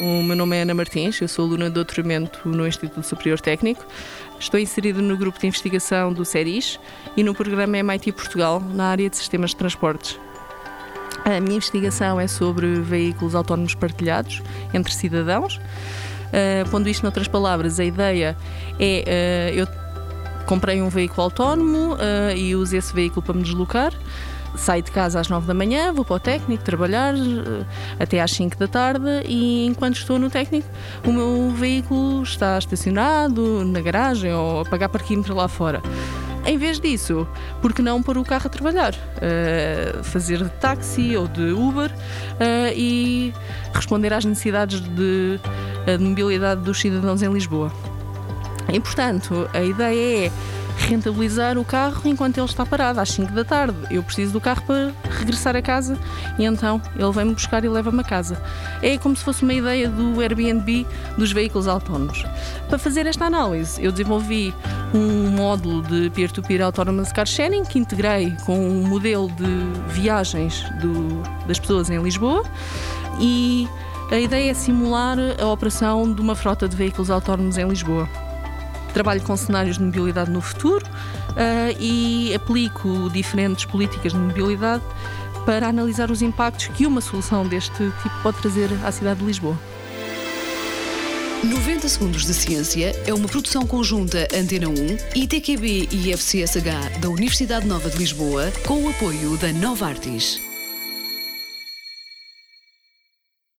nome é Ana Martins, eu sou aluna de doutoramento no Instituto Superior Técnico. Estou inserida no grupo de investigação do CERIS e no programa MIT Portugal, na área de sistemas de transportes. A minha investigação é sobre veículos autónomos partilhados entre cidadãos. Uh, pondo isto noutras palavras, a ideia é uh, eu comprei um veículo autónomo uh, e uso esse veículo para me deslocar. Saio de casa às 9 da manhã, vou para o técnico trabalhar uh, até às 5 da tarde e enquanto estou no técnico, o meu veículo está estacionado na garagem ou a pagar parquímetro lá fora. Em vez disso, por que não pôr o carro a trabalhar? Uh, fazer de táxi ou de Uber e responder às necessidades de, de mobilidade dos cidadãos em Lisboa. E portanto, a ideia é rentabilizar o carro enquanto ele está parado, às 5 da tarde. Eu preciso do carro para regressar a casa e então ele vem-me buscar e leva-me a casa. É como se fosse uma ideia do Airbnb dos veículos autónomos. Para fazer esta análise, eu desenvolvi um módulo de peer-to-peer autonomous car sharing que integrei com um modelo de viagens do, das pessoas em Lisboa e a ideia é simular a operação de uma frota de veículos autónomos em Lisboa. Trabalho com cenários de mobilidade no futuro uh, e aplico diferentes políticas de mobilidade para analisar os impactos que uma solução deste tipo pode trazer à cidade de Lisboa. 90 Segundos de Ciência é uma produção conjunta Antena 1, ITQB e FCSH da Universidade Nova de Lisboa, com o apoio da Nova Artis.